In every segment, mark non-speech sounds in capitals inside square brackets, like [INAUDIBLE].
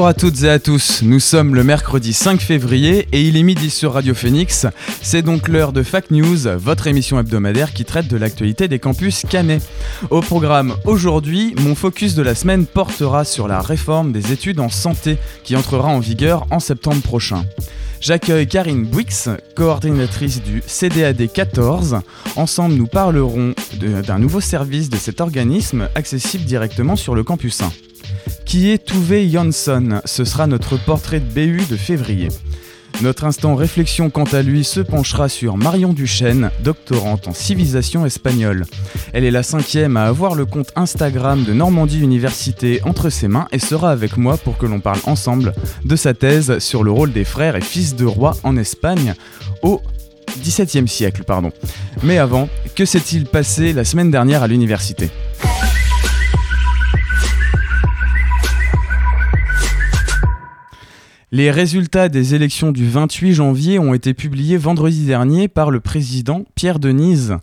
Bonjour à toutes et à tous, nous sommes le mercredi 5 février et il est midi sur Radio Phoenix. C'est donc l'heure de Fac News, votre émission hebdomadaire qui traite de l'actualité des campus cannais. Au programme aujourd'hui, mon focus de la semaine portera sur la réforme des études en santé qui entrera en vigueur en septembre prochain. J'accueille Karine Bouix, coordinatrice du CDAD 14. Ensemble, nous parlerons d'un nouveau service de cet organisme accessible directement sur le campus 1 qui est Tuve Jansson? Ce sera notre portrait de BU de février. Notre instant réflexion quant à lui se penchera sur Marion Duchesne, doctorante en civilisation espagnole. Elle est la cinquième à avoir le compte Instagram de Normandie Université entre ses mains et sera avec moi pour que l'on parle ensemble de sa thèse sur le rôle des frères et fils de rois en Espagne au XVIIe siècle. Pardon. Mais avant, que s'est-il passé la semaine dernière à l'université? Les résultats des élections du 28 janvier ont été publiés vendredi dernier par le président Pierre Denise.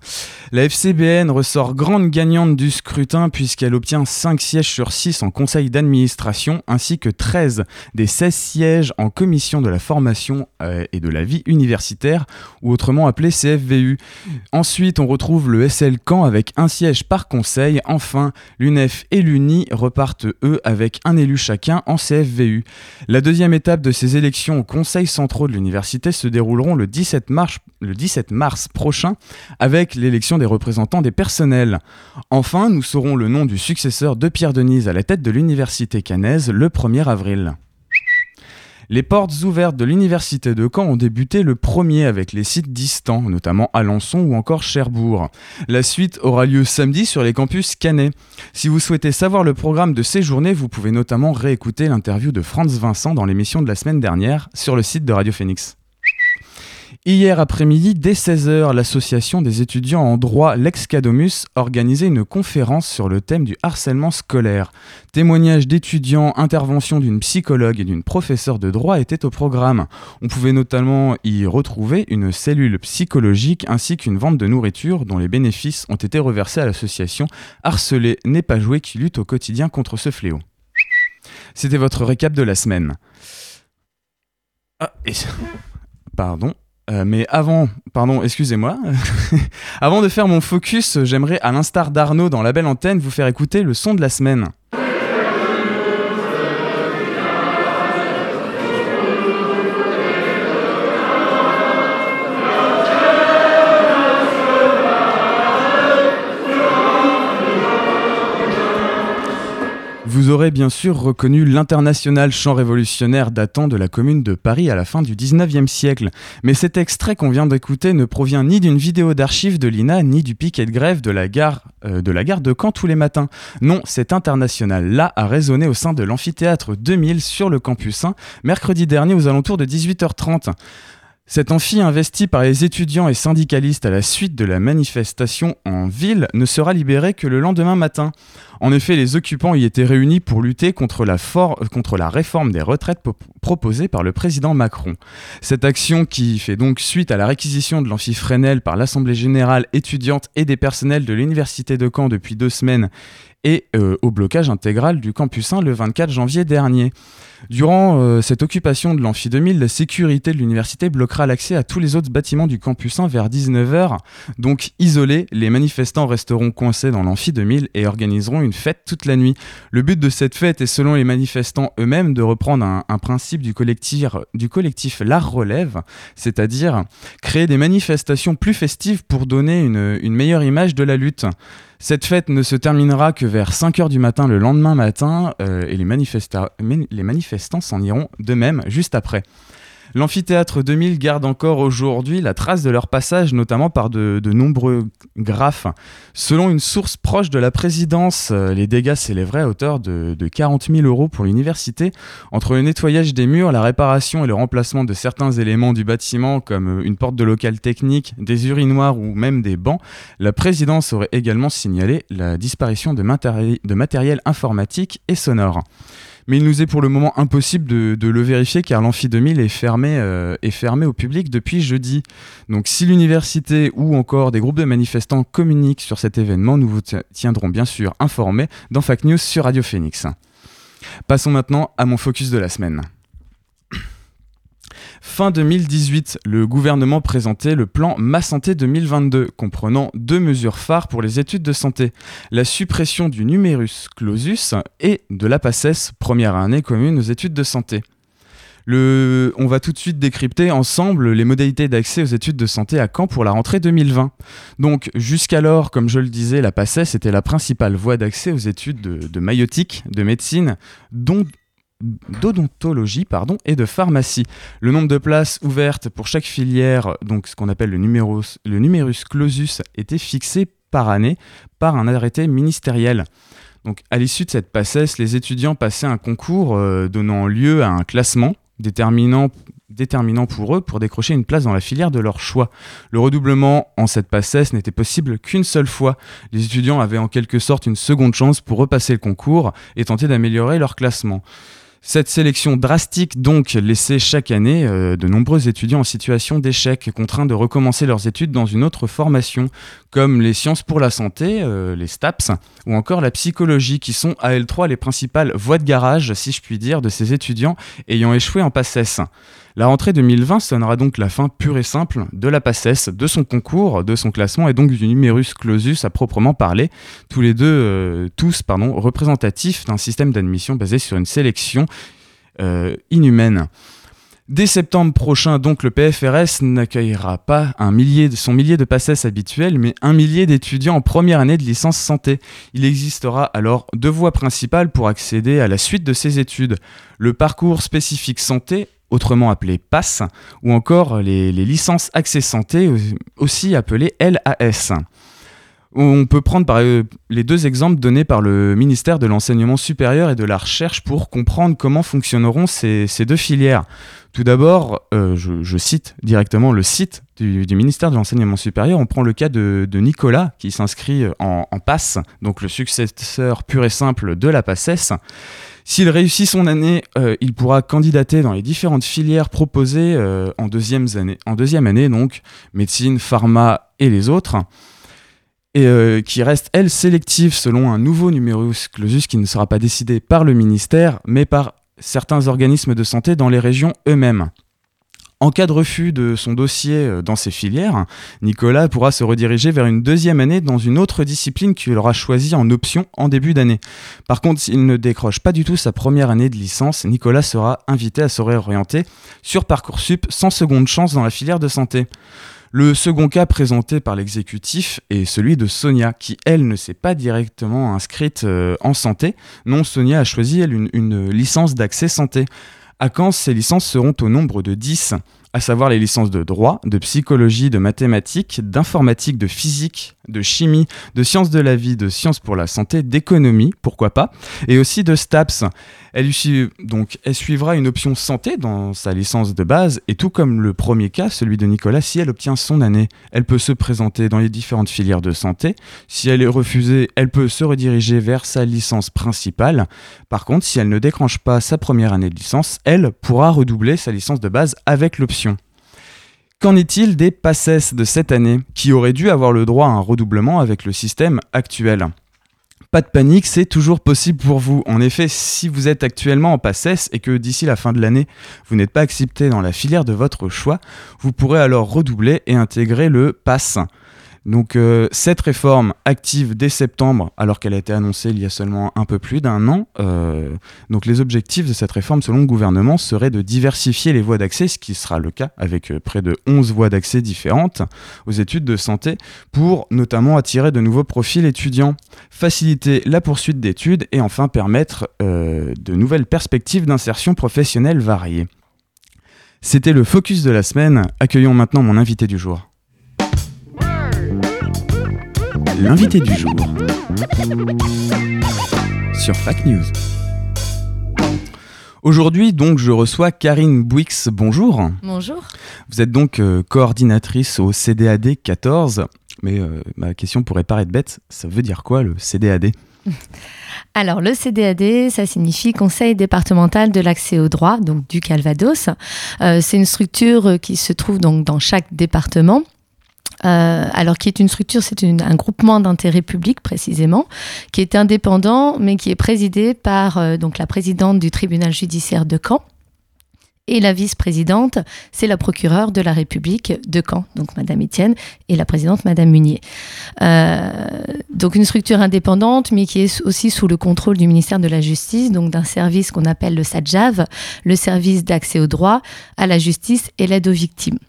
La FCBN ressort grande gagnante du scrutin puisqu'elle obtient 5 sièges sur 6 en conseil d'administration ainsi que 13 des 16 sièges en commission de la formation euh, et de la vie universitaire ou autrement appelé CFVU. Ensuite, on retrouve le SL Caen avec un siège par conseil. Enfin, l'UNEF et l'UNI repartent eux avec un élu chacun en CFVU. La deuxième étape de ces élections au conseil centraux de l'université se dérouleront le 17 mars, le 17 mars prochain avec l'élection des représentants des personnels. Enfin, nous saurons le nom du successeur de Pierre Denise à la tête de l'université cannaise le 1er avril. Les portes ouvertes de l'université de Caen ont débuté le premier avec les sites distants, notamment Alençon ou encore Cherbourg. La suite aura lieu samedi sur les campus cannais. Si vous souhaitez savoir le programme de ces journées, vous pouvez notamment réécouter l'interview de Franz Vincent dans l'émission de la semaine dernière sur le site de Radio Phoenix. Hier après-midi, dès 16h, l'association des étudiants en droit L'Excadomus organisait une conférence sur le thème du harcèlement scolaire. Témoignages d'étudiants, intervention d'une psychologue et d'une professeure de droit étaient au programme. On pouvait notamment y retrouver une cellule psychologique ainsi qu'une vente de nourriture dont les bénéfices ont été reversés à l'association Harceler n'est pas joué qui lutte au quotidien contre ce fléau. C'était votre récap de la semaine. Ah. [LAUGHS] Pardon. Euh, mais avant, pardon, excusez-moi, [LAUGHS] avant de faire mon focus, j'aimerais, à l'instar d'Arnaud dans la belle antenne, vous faire écouter le son de la semaine. Vous aurez bien sûr reconnu l'international chant révolutionnaire datant de la commune de Paris à la fin du 19e siècle. Mais cet extrait qu'on vient d'écouter ne provient ni d'une vidéo d'archives de l'INA, ni du piquet de grève de la gare, euh, de la gare de Caen tous les matins. Non, cet international-là a résonné au sein de l'amphithéâtre 2000 sur le campus 1, mercredi dernier aux alentours de 18h30. Cet amphi investi par les étudiants et syndicalistes à la suite de la manifestation en ville ne sera libéré que le lendemain matin. En effet, les occupants y étaient réunis pour lutter contre la, contre la réforme des retraites po- proposée par le président Macron. Cette action, qui fait donc suite à la réquisition de l'amphi Fresnel par l'Assemblée générale étudiante et des personnels de l'Université de Caen depuis deux semaines, et euh, au blocage intégral du campus 1 le 24 janvier dernier. Durant euh, cette occupation de l'amphi 2000, la sécurité de l'université bloquera l'accès à tous les autres bâtiments du campus 1 vers 19h. Donc isolés, les manifestants resteront coincés dans l'amphi 2000 et organiseront une fête toute la nuit. Le but de cette fête est selon les manifestants eux-mêmes de reprendre un, principe du collectif, du L'Art Relève, c'est-à-dire créer des manifestations plus festives pour donner une meilleure image de la lutte. Cette fête ne se terminera que vers 5h du matin le lendemain matin euh, et les, manifestants s'en iront d'eux-mêmes juste après. L'amphithéâtre 2000 garde encore aujourd'hui la trace de leur passage, notamment par de, nombreux graphes. Selon une source proche de la présidence, euh, les dégâts s'élèveraient à hauteur de, de 40 000 euros pour l'université. Entre le nettoyage des murs, la réparation et le remplacement de certains éléments du bâtiment, comme une porte de local technique, des urinoirs ou même des bancs, la présidence aurait également signalé la disparition de matériel informatique et sonore. Mais il nous est pour le moment impossible de, le vérifier car l'Amphi 2000 est fermé, euh, est fermé au public depuis jeudi. Donc si l'université ou encore des groupes de manifestants communiquent sur cet événement, nous vous ti- tiendrons bien sûr informés dans Fact News sur Radio Phoenix. Passons maintenant à mon focus de la semaine. Fin 2018, le gouvernement présentait le plan Ma Santé 2022, comprenant deux mesures phares pour les études de santé la suppression du numerus clausus et de la PACES, première année commune aux études de santé. On va tout de suite décrypter ensemble les modalités d'accès aux études de santé à Caen pour la rentrée 2020. Donc, jusqu'alors, comme je le disais, la PACES était la principale voie d'accès aux études de, de maïotique, de médecine, dont d'odontologie pardon et de pharmacie. Le nombre de places ouvertes pour chaque filière, donc ce qu'on appelle le numerus, le numerus clausus, était fixé par année par un arrêté ministériel. Donc à l'issue de cette PACES, les étudiants passaient un concours euh, donnant lieu à un classement déterminant pour eux pour décrocher une place dans la filière de leur choix. Le redoublement en cette PACES n'était possible qu'une seule fois. Les étudiants avaient en quelque sorte une seconde chance pour repasser le concours et tenter d'améliorer leur classement. Cette sélection drastique donc laissait chaque année euh, de nombreux étudiants en situation d'échec, contraints de recommencer leurs études dans une autre formation, comme les sciences pour la santé, euh, les STAPS, ou encore la psychologie, qui sont à L3 les principales voies de garage, si je puis dire, de ces étudiants ayant échoué en PACES. La rentrée 2020 sonnera donc la fin pure et simple de la PACES, de son concours, de son classement et donc du numerus clausus à proprement parler, tous les deux, euh, tous, pardon, représentatifs d'un système d'admission basé sur une sélection euh, inhumaine. Dès septembre prochain, donc, le PFRS n'accueillera pas un millier, son millier de PACES habituels, mais un millier d'étudiants en première année de licence santé. Il existera alors deux voies principales pour accéder à la suite de ces études. Le parcours spécifique santé, autrement appelé PASS, ou encore les, licences accès santé, aussi appelées LAS. On peut prendre par, euh, les deux exemples donnés par le ministère de l'Enseignement supérieur et de la Recherche pour comprendre comment fonctionneront ces, deux filières. Tout d'abord, euh, je, cite directement le site du, ministère de l'Enseignement supérieur. On prend le cas de, de Nicolas qui s'inscrit en, en PASS, donc le successeur pur et simple de la PACES. S'il réussit son année, euh, il pourra candidater dans les différentes filières proposées euh, en, deuxième année, donc médecine, pharma et les autres et euh, qui reste, elle, sélective selon un nouveau numerus clausus qui ne sera pas décidé par le ministère, mais par certains organismes de santé dans les régions eux-mêmes. En cas de refus de son dossier euh, dans ces filières, Nicolas pourra se rediriger vers une deuxième année dans une autre discipline qu'il aura choisie en option en début d'année. Par contre, s'il ne décroche pas du tout sa première année de licence, Nicolas sera invité à se réorienter sur Parcoursup sans seconde chance dans la filière de santé. Le second cas présenté par l'exécutif est celui de Sonia, qui elle ne s'est pas directement inscrite euh, en santé. Non, Sonia a choisi elle une, une licence d'accès santé. À Caen, ces licences seront au nombre de 10, à savoir les licences de droit, de psychologie, de mathématiques, d'informatique, de physique, de chimie, de sciences de la vie, de sciences pour la santé, d'économie, pourquoi pas, et aussi de STAPS. Elle, suivra une option santé dans sa licence de base, et tout comme le premier cas, celui de Nicolas, si elle obtient son année, elle peut se présenter dans les différentes filières de santé. Si elle est refusée, elle peut se rediriger vers sa licence principale. Par contre, si elle ne déclenche pas sa première année de licence, elle pourra redoubler sa licence de base avec l'option. Qu'en est-il des PACES de cette année, qui auraient dû avoir le droit à un redoublement avec le système actuel? Pas de panique, c'est toujours possible pour vous. En effet, si vous êtes actuellement en PACES et que d'ici la fin de l'année, vous n'êtes pas accepté dans la filière de votre choix, vous pourrez alors redoubler et intégrer le PASS. Donc euh, cette réforme active dès septembre, alors qu'elle a été annoncée il y a seulement un peu plus d'un an. euh, donc les objectifs de cette réforme, selon le gouvernement, seraient de diversifier les voies d'accès, ce qui sera le cas avec euh, près de 11 voies d'accès différentes aux études de santé, pour notamment attirer de nouveaux profils étudiants, faciliter la poursuite d'études et enfin permettre de nouvelles perspectives d'insertion professionnelle variées. C'était le focus de la semaine. Accueillons maintenant mon invité du jour. L'invité du jour sur FAC News. Aujourd'hui, donc, je reçois Karine Bouix. Bonjour. Bonjour. Vous êtes donc euh, coordinatrice au CDAD 14. Mais euh, ma question pourrait paraître bête. Ça veut dire quoi le CDAD [LAUGHS] Alors, le CDAD, ça signifie Conseil départemental de l'accès au droit, donc du Calvados. Euh, c'est une structure qui se trouve donc dans chaque département. Euh, alors qui est une structure, c'est un groupement d'intérêt public précisément, qui est indépendant, mais qui est présidé par euh, donc la présidente du tribunal judiciaire de Caen. Et la vice-présidente, c'est la procureure de la République de Caen, donc Madame Étienne, et la présidente Madame Munier. Euh, donc une structure indépendante, mais qui est aussi sous le contrôle du ministère de la Justice, donc d'un service qu'on appelle le SADJAV, le service d'accès au droit, à la justice et l'aide aux victimes.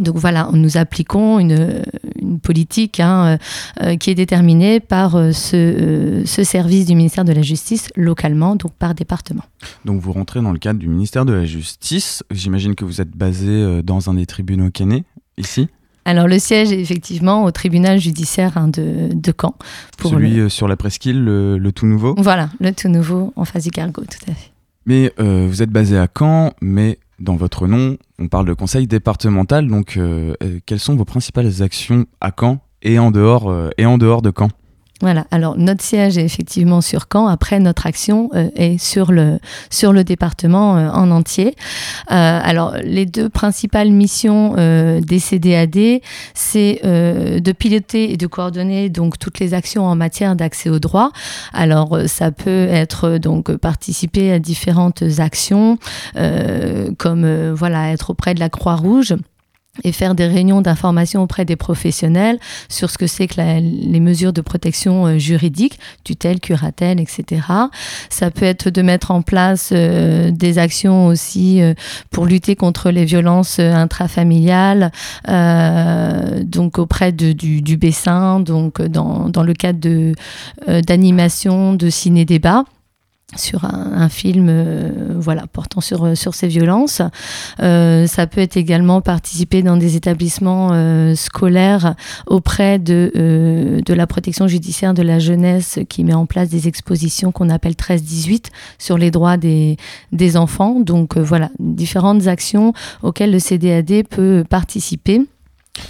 Donc voilà, nous appliquons une, une politique hein, euh, euh, qui est déterminée par euh, ce, euh, ce service du ministère de la Justice localement, donc par département. Donc vous rentrez dans le cadre du ministère de la Justice. J'imagine que vous êtes basé dans un des tribunaux cannés, ici. Alors le siège est effectivement au tribunal judiciaire hein, de, de Caen. Pour Celui le- sur la presqu'île, le, le tout nouveau. Voilà, le tout nouveau en face du cargo, tout à fait. Mais vous êtes basé à Caen, mais dans votre nom, on parle de conseil départemental. Donc euh, euh, quelles sont vos principales actions à Caen et en dehors, euh, et en dehors de Caen? Voilà, alors notre siège est effectivement sur Caen. Après, notre action euh, est sur le, sur le département euh, en entier. Euh, alors, les deux principales missions euh, des CDAD, c'est de piloter et de coordonner donc toutes les actions en matière d'accès au droit. Alors, ça peut être donc participer à différentes actions, comme voilà être auprès de la Croix-Rouge et faire des réunions d'information auprès des professionnels sur ce que c'est que la- les mesures de protection euh, juridique, tutelle, curatelle, etc. Ça peut être de mettre en place euh, des actions aussi euh, pour lutter contre les violences euh, intrafamiliales, euh, donc auprès de, du, du Bessin, donc dans, dans le cadre de, euh, d'animation, de ciné-débat sur un, un film euh, voilà, portant sur, euh, sur ces violences. Euh, ça peut être également participer dans des établissements scolaires auprès de, de la protection judiciaire de la jeunesse qui met en place des expositions qu'on appelle 13-18 sur les droits des, des enfants. Donc voilà, différentes actions auxquelles le CDAD peut participer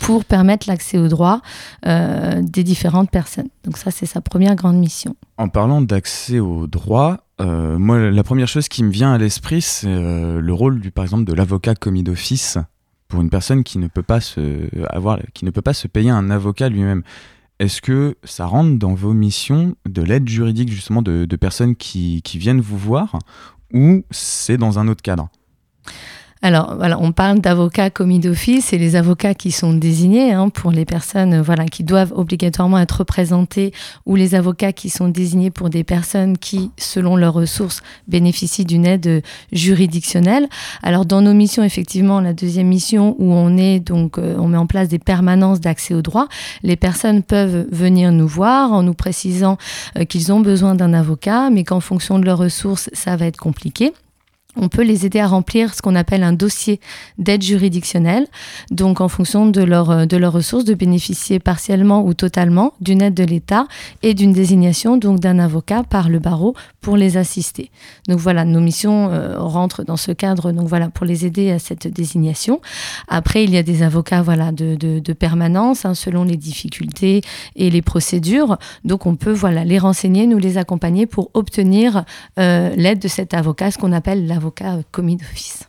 pour permettre l'accès aux droits des différentes personnes. Donc ça, c'est sa première grande mission. En parlant d'accès au droit, euh, moi, la première chose qui me vient à l'esprit, c'est euh, le rôle, du, par exemple, de l'avocat commis d'office pour une personne qui ne peut pas se avoir, qui ne peut pas se payer un avocat lui-même. Est-ce que ça rentre dans vos missions de l'aide juridique justement de, personnes qui viennent vous voir ou c'est dans un autre cadre? Alors, voilà, on parle d'avocats commis d'office et les avocats qui sont désignés hein, pour les personnes voilà, qui doivent obligatoirement être représentées ou les avocats qui sont désignés pour des personnes qui, selon leurs ressources, bénéficient d'une aide juridictionnelle. Alors, dans nos missions, effectivement, la deuxième mission où on est, donc, euh, on met en place des permanences d'accès au droit, les personnes peuvent venir nous voir en nous précisant euh, qu'ils ont besoin d'un avocat, mais qu'en fonction de leurs ressources, ça va être compliqué on peut les aider à remplir ce qu'on appelle un dossier d'aide juridictionnelle, donc en fonction de, leur, de leurs ressources, de bénéficier partiellement ou totalement d'une aide de l'État et d'une désignation donc d'un avocat par le barreau pour les assister. Donc voilà, nos missions euh, rentrent dans ce cadre, donc voilà, pour les aider à cette désignation. Après, il y a des avocats voilà, de, de, de permanence, hein, selon les difficultés et les procédures. Donc on peut voilà, les renseigner, nous les accompagner pour obtenir euh, l'aide de cet avocat, ce qu'on appelle l'avocat euh, commis d'office.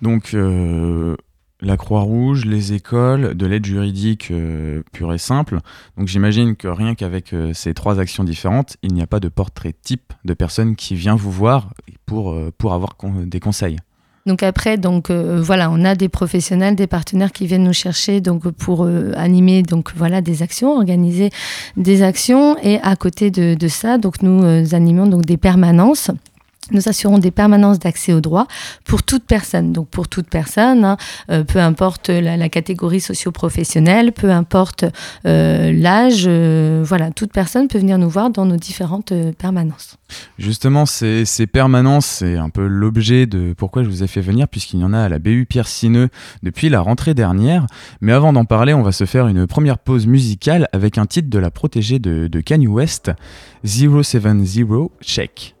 Donc, euh, la Croix-Rouge, les écoles, de l'aide juridique euh, pure et simple. Donc, j'imagine que rien qu'avec euh, ces trois actions différentes, il n'y a pas de portrait type de personne qui vient vous voir pour, euh, pour avoir con- des conseils. Donc après, donc voilà, on a des professionnels, des partenaires qui viennent nous chercher donc pour animer donc voilà des actions, organiser des actions et à côté de, de ça, donc nous animons donc des permanences nous assurons des permanences d'accès au droit pour toute personne. Donc pour toute personne, hein, euh, peu importe la, catégorie socio-professionnelle, peu importe euh, l'âge, euh, voilà, toute personne peut venir nous voir dans nos différentes permanences. Justement, ces, ces permanences, c'est un peu l'objet de pourquoi je vous ai fait venir, puisqu'il y en a à la BU Pierre Sineux depuis la rentrée dernière. Mais avant d'en parler, on va se faire une première pause musicale avec un titre de la protégée de, de Kanye West, 070 Check.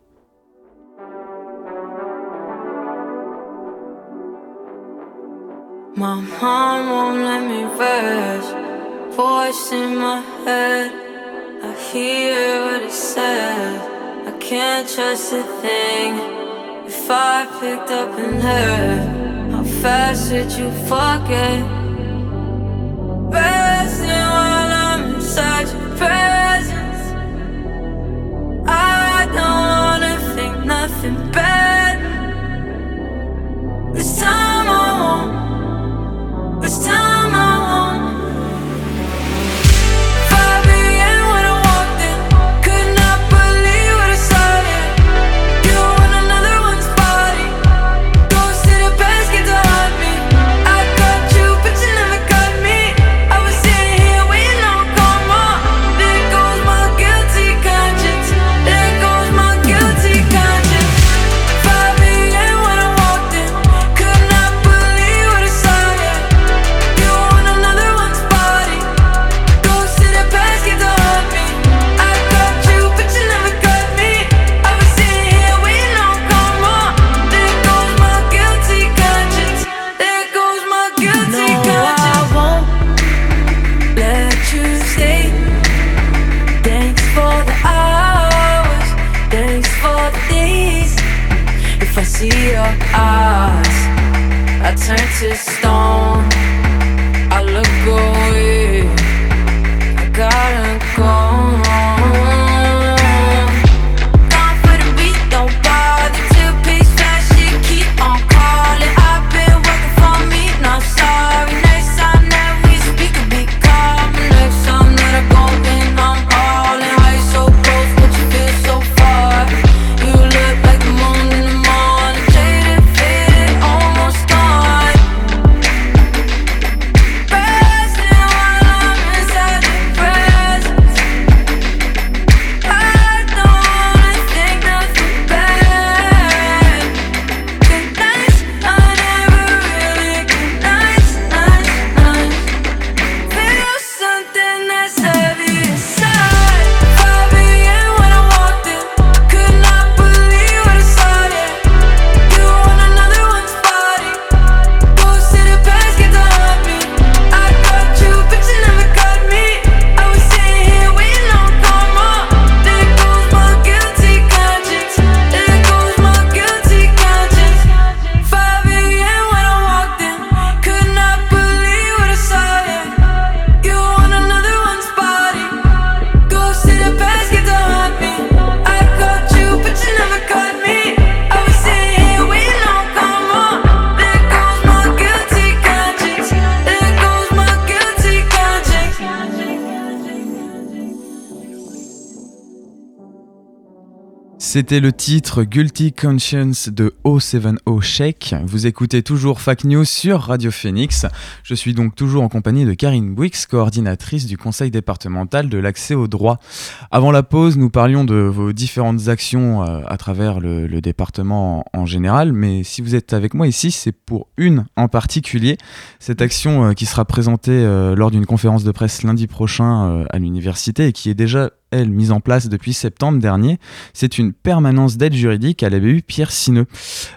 My mind won't let me rest. Voice in my head. I hear what it says. I can't trust a thing. If I picked up and heard, how fast would you forget? Resting while I'm inside your presence. I don't wanna think nothing bad. This time I won't. It's time? C'était le titre Guilty Conscience de O70 Shake. Vous écoutez toujours Fact News sur Radio Phoenix. Je suis donc toujours en compagnie de Karine Bouix, coordinatrice du conseil départemental de l'accès au droit. Avant la pause, nous parlions de vos différentes actions euh, à travers le, département en, général, mais si vous êtes avec moi ici, c'est pour une en particulier. Cette action euh, qui sera présentée euh, lors d'une conférence de presse lundi prochain à l'université et qui est déjà elle, mise en place depuis septembre dernier, c'est une permanence d'aide juridique à la BU Pierre Sineux.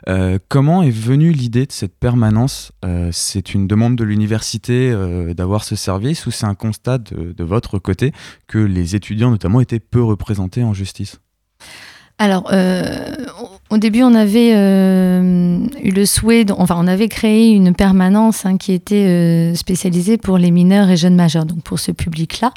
Euh, comment est venue l'idée de cette permanence Euh, C'est une demande de l'université euh, d'avoir ce service ou c'est un constat de, votre côté que les étudiants notamment étaient peu représentés en justice? Alors, euh, au début, on avait euh, eu le souhait, enfin, on avait créé une permanence hein, qui était euh, spécialisée pour les mineurs et jeunes majeurs, donc pour ce public-là,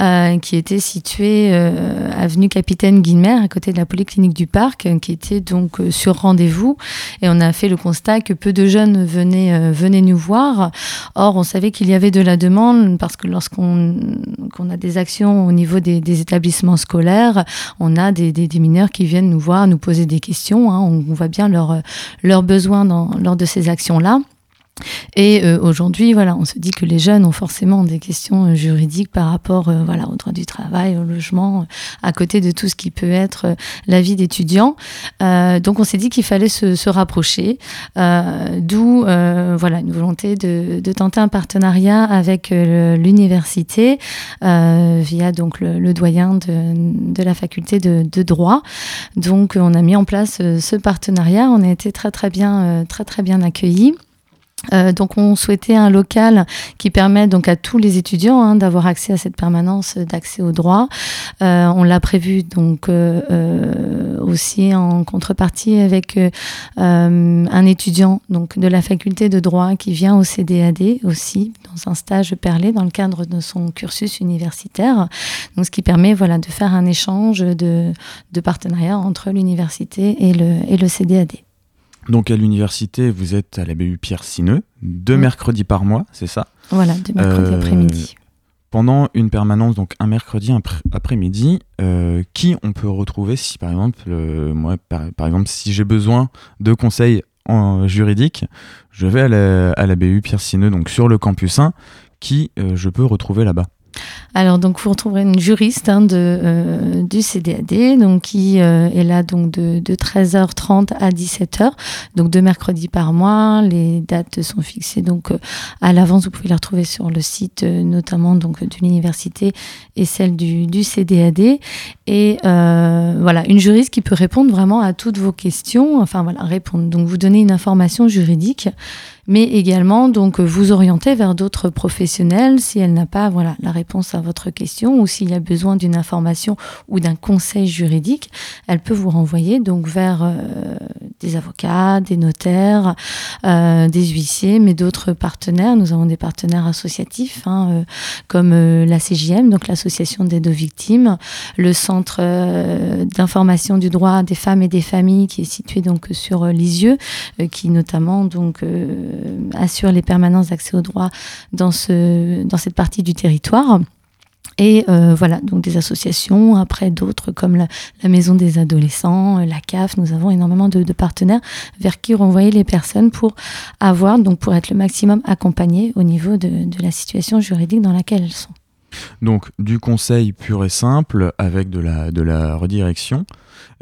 euh, qui était situé euh, avenue Capitaine Guilmer, à côté de la polyclinique du parc, qui était donc sur rendez-vous. Et on a fait le constat que peu de jeunes venaient, nous voir. Or, on savait qu'il y avait de la demande parce que lorsqu'on qu'on a des actions au niveau des, établissements scolaires, on a des, mineurs qui viennent nous voir, nous poser des questions. Hein. on, voit bien leurs leurs besoins lors de ces actions-là. Et euh, aujourd'hui, voilà, on se dit que les jeunes ont forcément des questions euh, juridiques par rapport, euh, voilà, au droit du travail, au logement, euh, à côté de tout ce qui peut être la vie d'étudiant. Donc, on s'est dit qu'il fallait se, se rapprocher, d'où, voilà, une volonté de, de tenter un partenariat avec l'université via donc le, le doyen de, de la faculté de, de droit. Donc, on a mis en place ce partenariat. On a été très très bien, très très bien accueillis. Euh, donc on souhaitait un local qui permette donc à tous les étudiants hein, d'avoir accès à cette permanence d'accès au droit. Euh, on l'a prévu donc euh, aussi en contrepartie avec un étudiant donc de la faculté de droit qui vient au CDAD aussi dans un stage perlé dans le cadre de son cursus universitaire. Donc ce qui permet voilà de faire un échange de, de partenariat entre l'université et le, et le CDAD. Donc à l'université, vous êtes à la BU Pierre Sineux, deux mercredis par mois, c'est ça? Voilà, de mercredi Euh, après-midi. Pendant une permanence, donc un mercredi après- après-midi, euh, qui on peut retrouver si par exemple, euh, moi par, par exemple, si j'ai besoin de conseils en juridique, je vais à la, à la BU Pierre Sineux, donc sur le campus 1, qui je peux retrouver là-bas. Alors donc vous retrouverez une juriste hein, de, euh, du CDAD donc qui euh, est là donc de, de 13h30 à 17h donc deux mercredis par mois. Les dates sont fixées donc euh, à l'avance. Vous pouvez les retrouver sur le site notamment donc de l'université et celle du, du CDAD et voilà une juriste qui peut répondre vraiment à toutes vos questions. Enfin voilà répondre donc vous donner une information juridique mais également donc vous orienter vers d'autres professionnels si elle n'a pas voilà la réponse à votre question ou s'il y a besoin d'une information ou d'un conseil juridique, elle peut vous renvoyer donc vers euh, des avocats, des notaires, euh, des huissiers, mais d'autres partenaires. Nous avons des partenaires associatifs hein, euh, comme euh, la CJM, donc l'association d'aide aux victimes, le centre euh, d'information du droit des femmes et des familles qui est situé donc sur Lisieux, qui notamment donc assure les permanences d'accès au droit dans ce dans cette partie du territoire. Et euh, voilà, donc des associations, après d'autres comme la, Maison des adolescents, euh, la CAF, nous avons énormément de, de partenaires vers qui renvoyer les personnes pour avoir, donc pour être le maximum accompagnées au niveau de, de la situation juridique dans laquelle elles sont. Donc du conseil pur et simple avec de la, de la redirection.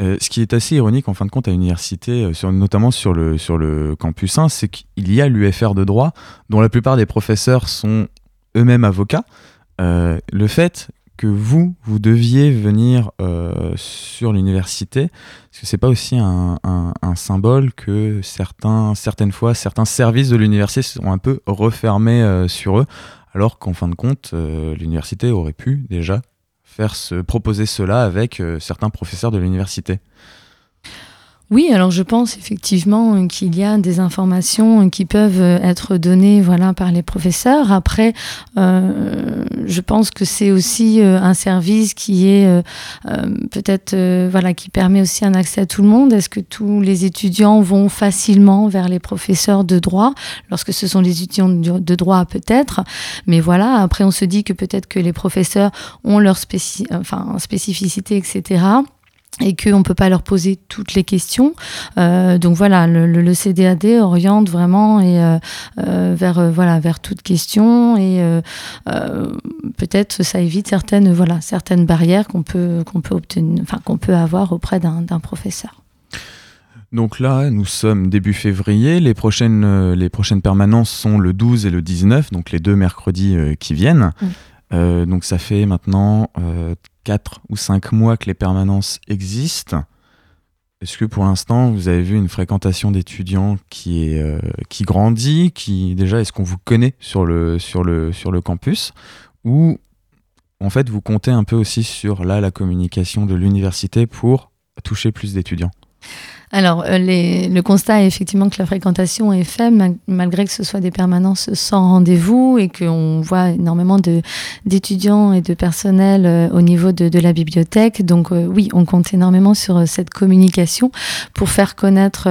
Euh, ce qui est assez ironique en fin de compte à l'université, euh, notamment sur le, campus 1, c'est qu'il y a l'UFR de droit, dont la plupart des professeurs sont eux-mêmes avocats. Euh, le fait que vous, vous deviez venir sur l'université, est-ce que c'est pas aussi un, symbole que certaines fois, certains services de l'université sont un peu refermés sur eux, alors qu'en fin de compte, l'université aurait pu déjà faire se proposer cela avec euh, certains professeurs de l'université. Oui, alors je pense effectivement qu'il y a des informations qui peuvent être données voilà, par les professeurs. Après, euh, je pense que c'est aussi euh, un service qui est euh, euh, peut-être euh, voilà, qui permet aussi un accès à tout le monde. Est-ce que tous les étudiants vont facilement vers les professeurs de droit lorsque ce sont les étudiants de de droit peut-être? Mais voilà, après on se dit que peut-être que les professeurs ont leur spéci enfin, spécificité, etc et qu'on ne peut pas leur poser toutes les questions. Euh, donc voilà, le, le- CDAD oriente vraiment et, euh, euh, vers, euh, voilà, vers toute question et peut-être ça évite certaines, voilà, certaines barrières qu'on peut, qu'on peut, obtenir, enfin, qu'on peut avoir auprès d'un professeur. Donc là, nous sommes début février. Les prochaines, les prochaines permanences sont le 12 et le 19, donc les deux mercredis qui viennent. Mm. Donc ça fait maintenant 4 ou 5 mois que les permanences existent. Est-ce que pour l'instant, vous avez vu une fréquentation d'étudiants qui, euh, qui grandit qui, Déjà, est-ce qu'on vous connaît sur le, sur le, sur le campus? Ou en fait, vous comptez un peu aussi sur là, la communication de l'université pour toucher plus d'étudiants? Alors, euh, les- le constat est effectivement que la fréquentation est faible, ma- malgré que ce soit des permanences sans rendez-vous et qu'on voit énormément d'étudiants et de personnel euh, au niveau de, de la bibliothèque. Donc, euh, oui, on compte énormément sur cette communication pour faire connaître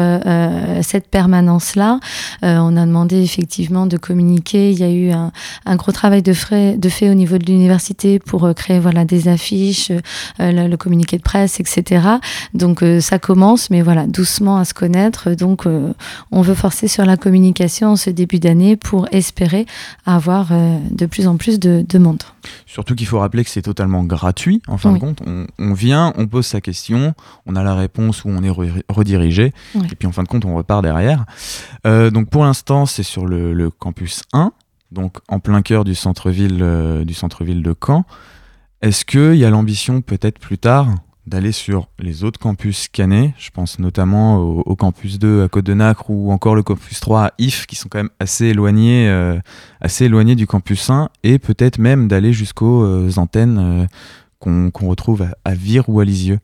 cette permanence-là. On a demandé effectivement de communiquer. Il y a eu un, un gros travail de, frais, de fait au niveau de l'université pour créer voilà, des affiches, le, le communiqué de presse, etc. Donc ça commence, mais voilà, doucement à se connaître. Donc euh, on veut forcer sur la communication ce début d'année pour espérer avoir euh, de plus en plus de, de monde. Surtout qu'il faut rappeler que c'est totalement gratuit, en fin Oui. de compte. On, on vient, on pose sa question, on a la réponse ou on est re- redirigé, et puis en fin de compte, on repart derrière. Euh, donc pour l'instant, c'est sur le, le campus 1, donc en plein cœur du centre-ville du centre-ville de Caen. Est-ce qu'il y a l'ambition peut-être plus tard d'aller sur les autres campus cannés Je pense notamment au, campus 2 à Côte-de-Nacre ou encore le campus 3 à If, qui sont quand même assez éloignés, euh, assez éloignés du campus 1, et peut-être même d'aller jusqu'aux euh, antennes euh, qu'on qu'on retrouve à, à Vire ou à Lisieux.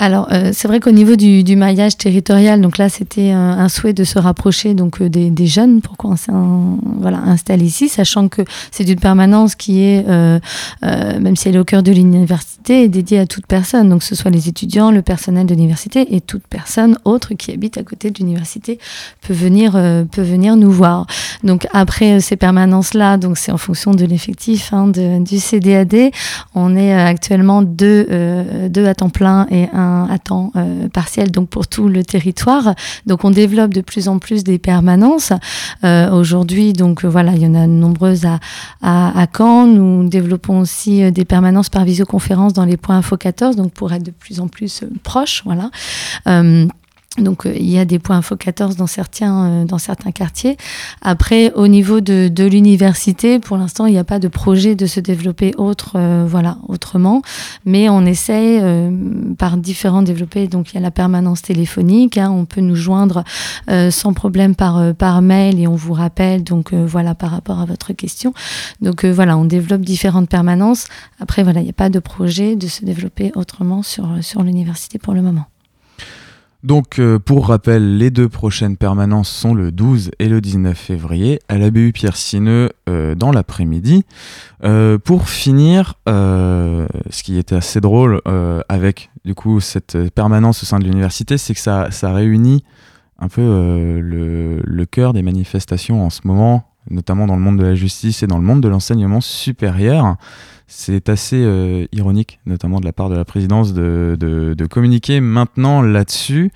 Alors, euh, c'est vrai qu'au niveau du, du maillage territorial, donc là, c'était un, un souhait de se rapprocher donc euh, des, des jeunes pour qu'on voilà, ici, sachant que c'est une permanence qui est, euh, euh, même si elle est au cœur de l'université, dédiée à toute personne. Donc, que ce soit les étudiants, le personnel de l'université et toute personne autre qui habite à côté de l'université peut venir, euh, peut venir nous voir. Donc, après ces permanences-là, donc c'est en fonction de l'effectif hein, du CDAD. On est actuellement deux, deux à temps plein et un à temps euh, partiel, donc pour tout le territoire. Donc on développe de plus en plus des permanences. Euh, Aujourd'hui, donc euh, voilà, il y en a nombreuses à, à, à Caen. Nous développons aussi des permanences par visioconférence dans les points Info 14, donc pour être de plus en plus proches, voilà. Donc euh, il y a des points Info 14 dans certains, euh, dans certains quartiers. Après, au niveau de, de l'université, pour l'instant, il n'y a pas de projet de se développer autre, euh, voilà, autrement. Mais on essaye euh, par différents développés. Donc il y a la permanence téléphonique. hein, on peut nous joindre euh, sans problème par, euh, par mail et on vous rappelle. Donc voilà par rapport à votre question. Donc voilà, on développe différentes permanences. Après, voilà, il n'y a pas de projet de se développer autrement sur, sur l'université pour le moment. Donc, euh, pour rappel, les deux prochaines permanences sont le 12 et le 19 février à la BU Pierre Sineux euh, dans l'après-midi. Euh, pour finir, ce qui était assez drôle avec du coup cette permanence au sein de l'université, c'est que ça, ça réunit un peu le, le cœur des manifestations en ce moment, notamment dans le monde de la justice et dans le monde de l'enseignement supérieur. C'est assez euh, ironique, notamment de la part de la présidence, de, de- communiquer maintenant là-dessus.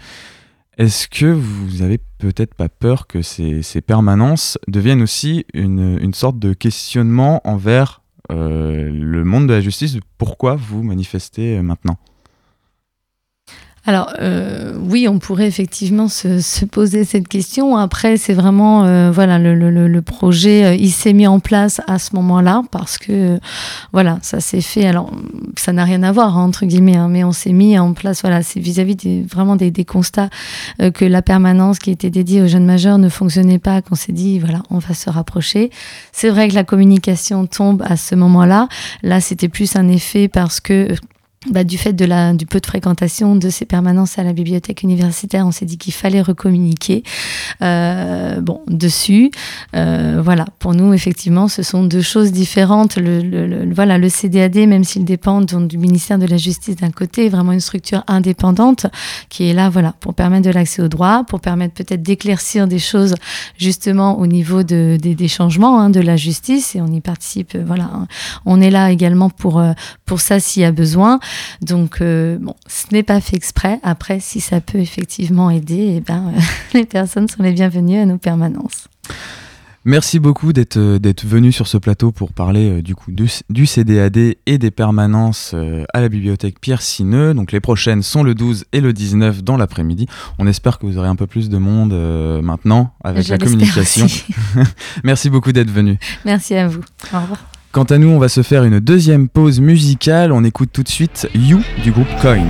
Est-ce que vous avez peut-être pas peur que ces, ces permanences deviennent aussi une, une sorte de questionnement envers euh, le monde de la justice? Pourquoi vous manifestez euh, maintenant? Alors euh, oui, on pourrait effectivement se, se poser cette question. Après, c'est vraiment euh, voilà le, le- le- le projet, euh, il s'est mis en place à ce moment-là parce que euh, voilà, ça s'est fait. Alors ça n'a rien à voir hein, entre guillemets, hein, mais on s'est mis en place. Voilà, c'est vis-à-vis des, vraiment des, des constats euh, que la permanence qui était dédiée aux jeunes majeurs ne fonctionnait pas. Qu'on s'est dit voilà, on va se rapprocher. C'est vrai que la communication tombe à ce moment-là. Là, c'était plus un effet parce que bah, du fait de la, du peu de fréquentation de ces permanences à la bibliothèque universitaire, on s'est dit qu'il fallait recommuniquer euh, bon, dessus. Euh, voilà, pour nous, effectivement, ce sont deux choses différentes. Le, le- le- voilà, le CDAD, même s'il dépend du ministère de la Justice d'un côté, est vraiment une structure indépendante qui est là voilà, pour permettre de l'accès au droit, pour permettre peut-être d'éclaircir des choses justement au niveau de, des, des changements hein, de la justice et on y participe. Voilà, hein. on est là également pour, euh, pour ça s'il y a besoin. Donc, euh, bon, ce n'est pas fait exprès. Après, si ça peut effectivement aider, eh ben, euh, [LAUGHS] les personnes sont les bienvenues à nos permanences. Merci beaucoup d'être euh, d'être venu sur ce plateau pour parler euh, du coup du, du CDAD et des permanences euh, à la bibliothèque Pierre Sineux. Donc les prochaines sont le 12 et le 19 dans l'après-midi. On espère que vous aurez un peu plus de monde euh, maintenant avec Je la communication. [LAUGHS] Merci beaucoup d'être venu. Merci à vous. Au revoir. Quant à nous, on va se faire une deuxième pause musicale. On écoute tout de suite You du groupe Coin.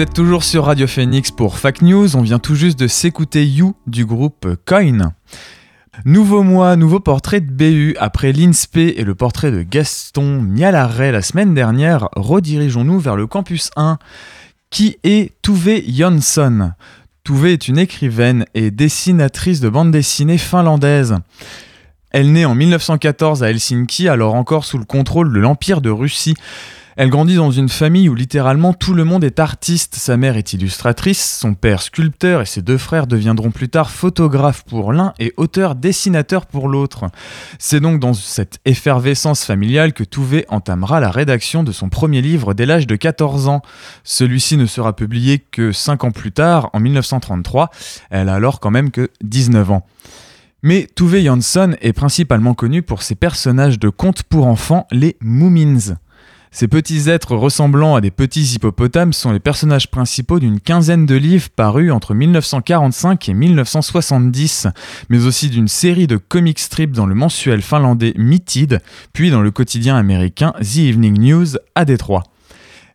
Vous êtes toujours sur Radio Phoenix pour Fact News. On vient tout juste de s'écouter You du groupe Coin. Nouveau mois, nouveau portrait de BU. Après l'INSPE et le portrait de Gaston Mialaret la semaine dernière, redirigeons-nous vers le campus 1. Qui est Tuve Jansson? Tuve est une écrivaine et dessinatrice de bande dessinée finlandaise. Elle naît en 1914 à Helsinki, alors encore sous le contrôle de l'Empire de Russie. Elle grandit dans une famille où littéralement tout le monde est artiste. Sa mère est illustratrice, son père sculpteur et ses deux frères deviendront plus tard photographes pour l'un et auteur-dessinateur pour l'autre. C'est donc dans cette effervescence familiale que Touvé entamera la rédaction de son premier livre dès l'âge de 14 ans. Celui-ci ne sera publié que 5 ans plus tard, en 1933. Elle a alors quand même que 19 ans. Mais Tove Jansson est principalement connu pour ses personnages de contes pour enfants, les Moomins. Ces petits êtres ressemblant à des petits hippopotames sont les personnages principaux d'une quinzaine de livres parus entre 1945 et 1970, mais aussi d'une série de comic strips dans le mensuel finlandais Mitid, puis dans le quotidien américain The Evening News à Détroit.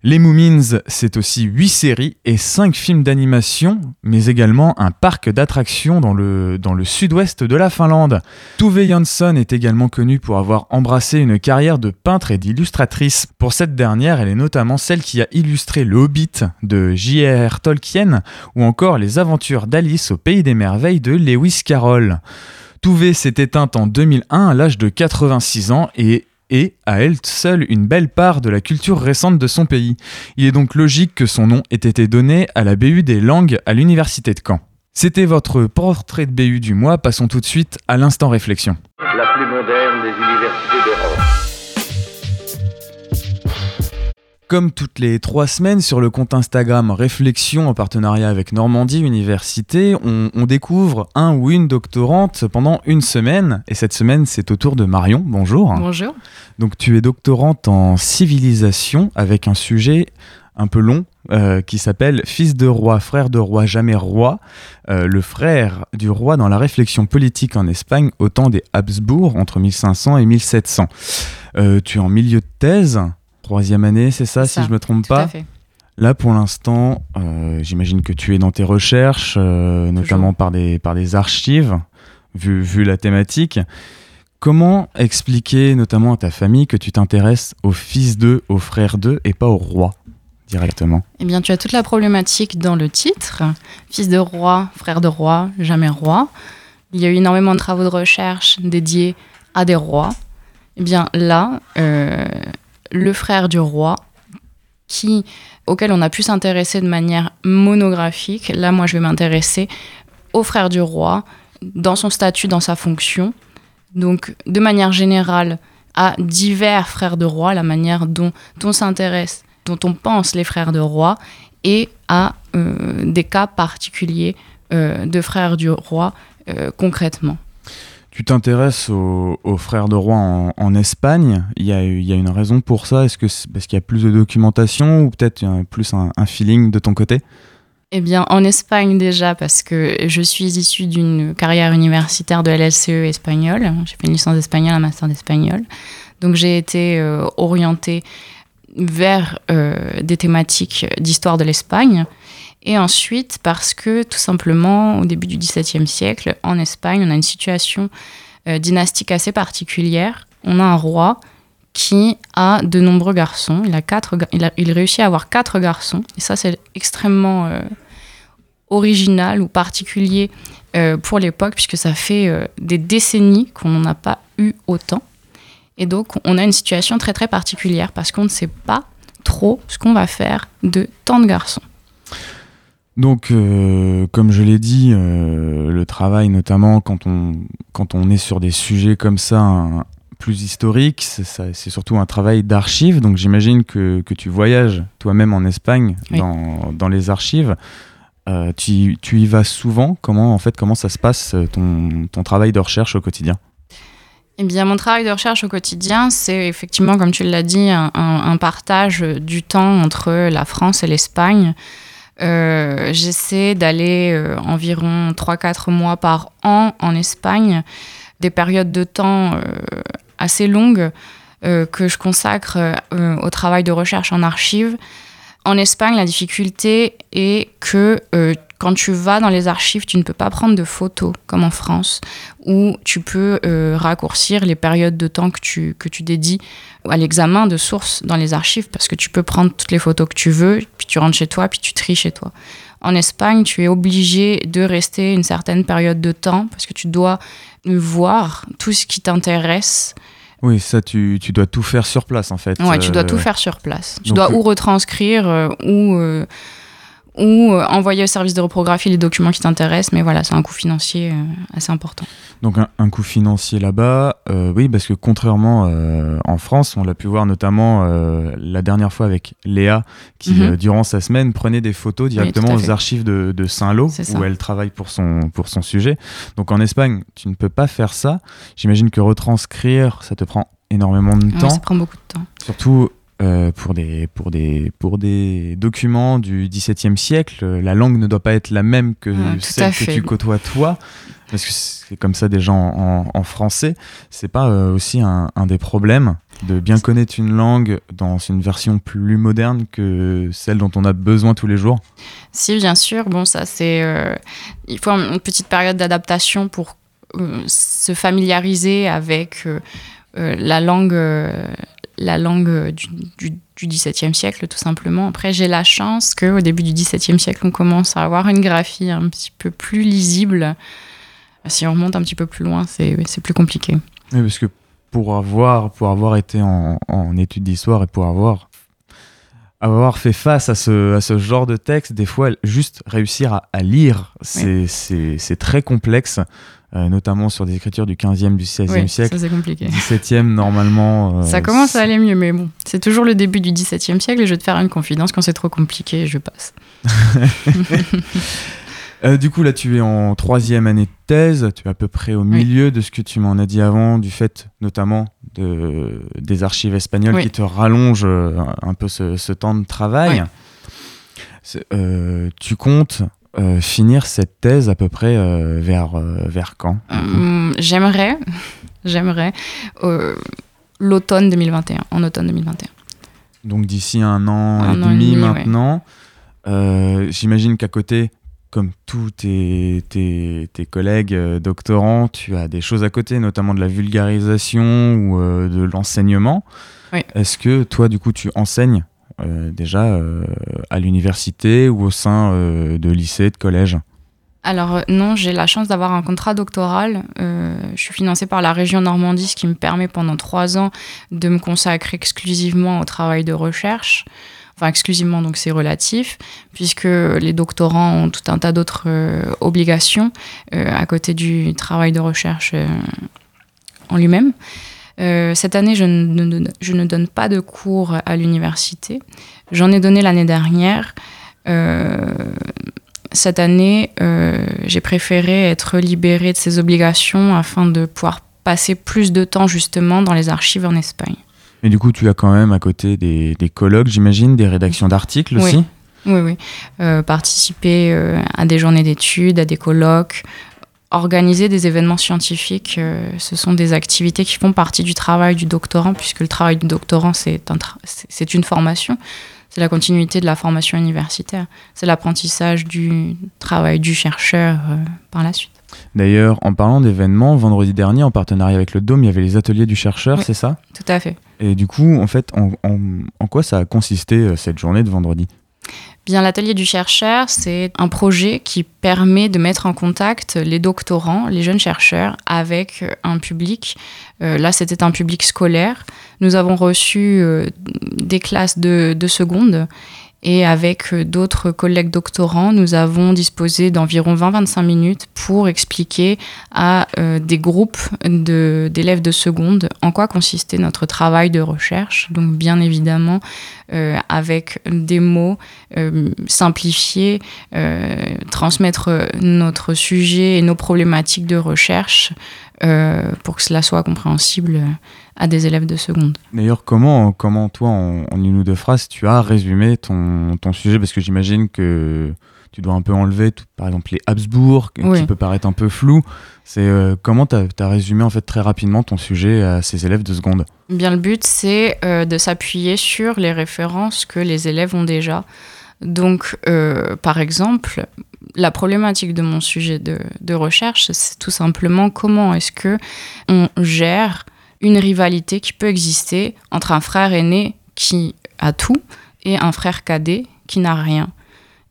Les Moomins, c'est aussi 8 séries et 5 films d'animation, mais également un parc d'attractions dans le, sud-ouest de la Finlande. Tove Jansson est également connue pour avoir embrassé une carrière de peintre et d'illustratrice. Pour cette dernière, elle est notamment celle qui a illustré Le Hobbit de J.R.R. Tolkien ou encore Les aventures d'Alice au Pays des Merveilles de Lewis Carroll. Tove s'est éteinte en 2001 à l'âge de 86 ans et et à elle seule une belle part de la culture récente de son pays. Il est donc logique que son nom ait été donné à la BU des langues à l'université de Caen. C'était votre portrait de BU du mois, passons tout de suite à l'instant réflexion. la plus moderne des universités d'Europe. Comme toutes les trois semaines sur le compte Instagram Réflexion en partenariat avec Normandie Université, on, on découvre un ou une doctorante pendant une semaine. Et cette semaine, c'est au tour de Marion. Bonjour. Bonjour. Donc tu es doctorante en civilisation avec un sujet un peu long euh, qui s'appelle Fils de roi, frère de roi, jamais roi. Euh, le frère du roi dans la réflexion politique en Espagne au temps des Habsbourg entre 1500 et 1700. Euh, tu es en milieu de thèse, troisième année, c'est ça, si je me trompe Tout à pas. fait. Là, pour l'instant, euh, j'imagine que tu es dans tes recherches, euh, notamment par des, par des archives, vu, vu la thématique. Comment expliquer, notamment à ta famille, que tu t'intéresses au fils d'eux, au frère d'eux, et pas au roi directement? Eh bien, tu as toute la problématique dans le titre. Fils de roi, frère de roi, jamais roi. Il y a eu énormément de travaux de recherche dédiés à des rois. Eh bien, là, euh, le frère du roi, qui, auquel on a pu s'intéresser de manière monographique, là, moi, je vais m'intéresser au frère du roi, dans son statut, dans sa fonction. Donc, de manière générale, à divers frères de roi, la manière dont on s'intéresse dont on pense les frères de roi et à euh, des cas particuliers euh, de frères du roi euh, concrètement. Tu t'intéresses aux, frères de roi en, Espagne. Il y, a, une raison pour ça Est-ce que parce qu'il y a plus de documentation ou peut-être euh, plus un, un feeling de ton côté? Eh bien, en Espagne déjà, parce que je suis issue d'une carrière universitaire de LLCE espagnole. J'ai fait une licence d'espagnol, un master d'espagnol. Donc j'ai été euh, orientée vers euh, des thématiques d'histoire de l'Espagne. Et ensuite, parce que tout simplement, au début du XVIIe siècle, en Espagne, on a une situation euh, dynastique assez particulière. On a un roi qui a de nombreux garçons. Il, a quatre, il, réussit à avoir quatre garçons. Et ça, c'est extrêmement euh, original ou particulier euh, pour l'époque, puisque ça fait des décennies qu'on n'en a pas eu autant. Et donc, on a une situation très très particulière parce qu'on ne sait pas trop ce qu'on va faire de tant de garçons. Donc, euh, comme je l'ai dit, euh, le travail, notamment quand on, quand on est sur des sujets comme ça, un- plus historiques, c'est surtout un travail d'archives. Donc, j'imagine que, que tu voyages toi-même en Espagne Oui. dans, dans les archives. Euh, tu, tu y vas souvent? Comment, en fait, comment ça se passe, ton, ton travail de recherche au quotidien? Eh bien, mon travail de recherche au quotidien, c'est effectivement, comme tu l'as dit, un partage du temps entre la France et l'Espagne. Euh, J'essaie d'aller euh, environ 3-4 mois par an en Espagne, des périodes de temps euh, assez longues euh, que je consacre euh, au travail de recherche en archives. En Espagne, la difficulté est que euh, quand tu vas dans les archives, tu ne peux pas prendre de photos comme en France où tu peux euh, raccourcir les périodes de temps que tu, que tu dédies à l'examen de sources dans les archives parce que tu peux prendre toutes les photos que tu veux, puis tu rentres chez toi, puis tu tries chez toi. En Espagne, tu es obligé de rester une certaine période de temps parce que tu dois voir tout ce qui t'intéresse. Oui, ça, tu, tu dois tout faire sur place, en fait. Ouais, tu dois Euh, tout faire sur place. Tu donc, dois euh, ou retranscrire euh, ou, ou euh, envoyer au service de reprographie les documents qui t'intéressent, mais voilà, c'est un coût financier euh, assez important. Donc un, un coût financier là-bas, euh, oui, parce que contrairement en France, on l'a pu voir notamment la dernière fois avec Léa, qui Mhm. durant sa semaine prenait des photos directement aux archives de, de Saint-Lô, où elle travaille pour son, pour son sujet. Donc en Espagne, tu ne peux pas faire ça. J'imagine que retranscrire, ça te prend énormément de Ouais, temps, ça prend beaucoup de temps. surtout euh, pour, des, pour, des, pour des documents du XVIIe siècle. La langue ne doit pas être la même que celle que tu côtoies toi. Parce que c'est comme ça déjà en, en- en français. C'est pas euh, aussi un, un des problèmes de bien connaître une langue dans une version plus moderne que celle dont on a besoin tous les jours Si, bien sûr. Bon, ça, c'est. euh, il faut une petite période d'adaptation pour euh, se familiariser avec euh, euh, la langue, euh, la langue euh, du, du, du XVIIe siècle, tout simplement. Après, j'ai la chance qu'au début du XVIIe siècle, on commence à avoir une graphie un petit peu plus lisible. Si on remonte un petit peu plus loin, c'est plus compliqué. Oui, parce que pour avoir, pour avoir été en, en études d'histoire et pour avoir, avoir fait face à ce, à ce genre de texte, des fois, juste réussir à, à lire, c'est très complexe, euh, notamment sur des écritures du 15e, du 16e Oui, siècle. ça, c'est compliqué. 17e, normalement. euh, [LAUGHS] Ça commence à aller mieux, mais bon, c'est toujours le début du XVIIe siècle et je vais te faire une confidence. Quand c'est trop compliqué, je passe. [LAUGHS] Euh, du coup, là, tu es en troisième année de thèse. Tu es à peu près au milieu de ce que tu m'en as dit avant, du fait notamment de, des archives espagnoles Oui. qui te rallongent un peu ce, ce temps de travail. Euh, tu comptes euh, finir cette thèse à peu près euh, vers, euh, vers quand Hum, j'aimerais, j'aimerais l'automne 2021, en automne 2021. Donc d'ici un an Un et an et demi demi, ouais. maintenant. J'imagine qu'à côté, comme tous tes, tes, tes collègues doctorants, tu as des choses à côté, notamment de la vulgarisation ou de l'enseignement. Oui. Est-ce que toi, du coup, tu enseignes déjà euh, à l'université ou au sein euh, de lycées, de collèges Alors euh, non, j'ai la chance d'avoir un contrat doctoral. Euh, je suis financée par la région Normandie, ce qui me permet pendant trois ans de me consacrer exclusivement au travail de recherche. Enfin, exclusivement, donc c'est relatif, puisque les doctorants ont tout un tas d'autres euh, obligations euh, à côté du travail de recherche euh, en lui-même. Euh, cette année, je ne, ne- je ne donne pas de cours à l'université. J'en ai donné l'année dernière. Euh, cette année, euh, j'ai préféré être libérée de ces obligations afin de pouvoir passer plus de temps justement dans les archives en Espagne. Mais du coup, tu as quand même à côté des, des colloques, j'imagine, des rédactions d'articles Oui. aussi Oui, oui. Euh, participer euh, à des journées d'études, à des colloques, organiser des événements scientifiques, euh, ce sont des activités qui font partie du travail du doctorant, puisque le travail du doctorant, c'est un tra- une formation. C'est la continuité de la formation universitaire. C'est l'apprentissage du travail du chercheur euh, par la suite. D'ailleurs, en parlant d'événements, vendredi dernier, en partenariat avec le Dôme, il y avait les ateliers du chercheur, Oui. c'est ça? Tout à fait. Et du coup, en fait, en, en- en quoi ça a consisté euh, cette journée de vendredi? Bien, l'atelier du chercheur, c'est un projet qui permet de mettre en contact les doctorants, les jeunes chercheurs, avec euh, un public. Euh, là, c'était un public scolaire. Nous avons reçu euh, des classes de, de seconde. Et avec euh, d'autres collègues doctorants, nous avons disposé d'environ 20-25 minutes pour expliquer à euh, des groupes d'élèves de seconde en quoi consistait notre travail de recherche. Donc, bien évidemment, euh, avec des mots simplifier, euh, transmettre notre sujet et nos problématiques de recherche pour que cela soit compréhensible à des élèves de seconde. D'ailleurs, comment, comment toi, en, en une ou deux phrases, tu as résumé ton, ton sujet? Parce que j'imagine que tu dois un peu enlever, tout- par exemple, les Habsbourg, Oui. qui peut paraître un peu flou. C'est euh, comment tu as, résumé en fait très rapidement ton sujet à ces élèves de seconde? Bien, le but, c'est euh, de s'appuyer sur les références que les élèves ont déjà. Donc, euh, par exemple, la problématique de mon sujet de, de recherche, c'est tout simplement comment est-ce que on gère une rivalité qui peut exister entre un frère aîné qui a tout et un frère cadet qui n'a rien.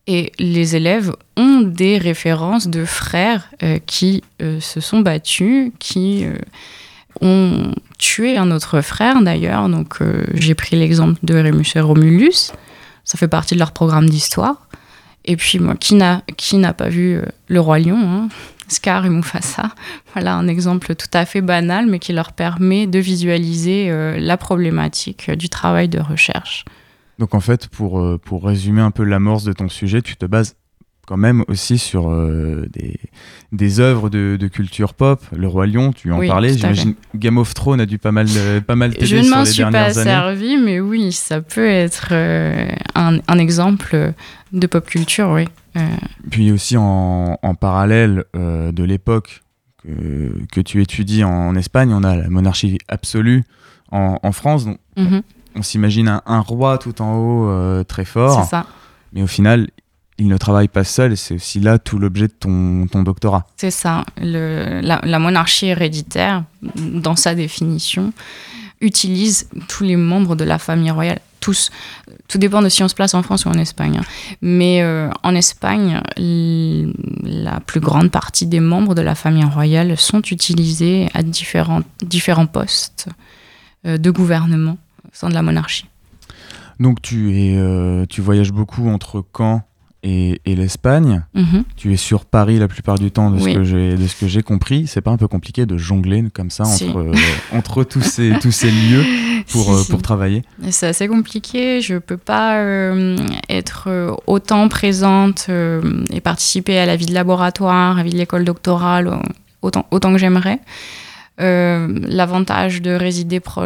Et les élèves ont des références de frères euh, qui euh, se sont battus, qui euh, ont tué un autre frère d'ailleurs. Donc j'ai pris l'exemple de Rémus et Romulus. Ça fait partie de leur programme d'histoire. Et puis moi, qui n'a pas vu le roi lion hein, Scar et Mufasa. Voilà un exemple tout à fait banal, mais qui leur permet de visualiser euh, la problématique du travail de recherche. Donc en fait, pour, euh, pour résumer un peu l'amorce de ton sujet, tu te bases quand même aussi sur euh, des, des œuvres de, de culture pop. Le Roi Lion, tu en Oui, parlais. J'imagine Game of Thrones a dû pas mal, euh, pas mal t'aider Je ne m'en suis pas servi, mais oui, ça peut être euh, un, un exemple de pop culture, oui. Puis aussi en, en parallèle de l'époque que, que tu étudies en, Espagne, on a la monarchie absolue en, en France. Donc mhm, on s'imagine un, un roi tout en haut très c'est fort, ça. mais au final, il ne travaille pas seul et c'est aussi là tout l'objet de ton, ton doctorat. C'est ça. Le- la, la monarchie héréditaire, dans sa définition, utilise tous les membres de la famille royale. Tous. Tout dépend de si on se place en France ou en Espagne. hein. Mais euh, en Espagne, la plus grande partie des membres de la famille royale sont utilisés à différents, différents postes euh, de gouvernement au sein de la monarchie. Donc tu, es, euh, tu voyages beaucoup entre Caen et, et l'Espagne. Mhm. Tu es sur Paris la plupart du temps, de Oui. ce que j'ai de ce que j'ai compris. C'est pas un peu compliqué de jongler comme ça Si. entre, euh, entre tous ces [LAUGHS] tous ces lieux pour Si, euh, si. pour travailler? C'est assez compliqué. Je peux pas euh, être autant présente euh, et participer à la vie de laboratoire, à la vie de l'école doctorale autant, autant que j'aimerais. L'avantage de résider pro-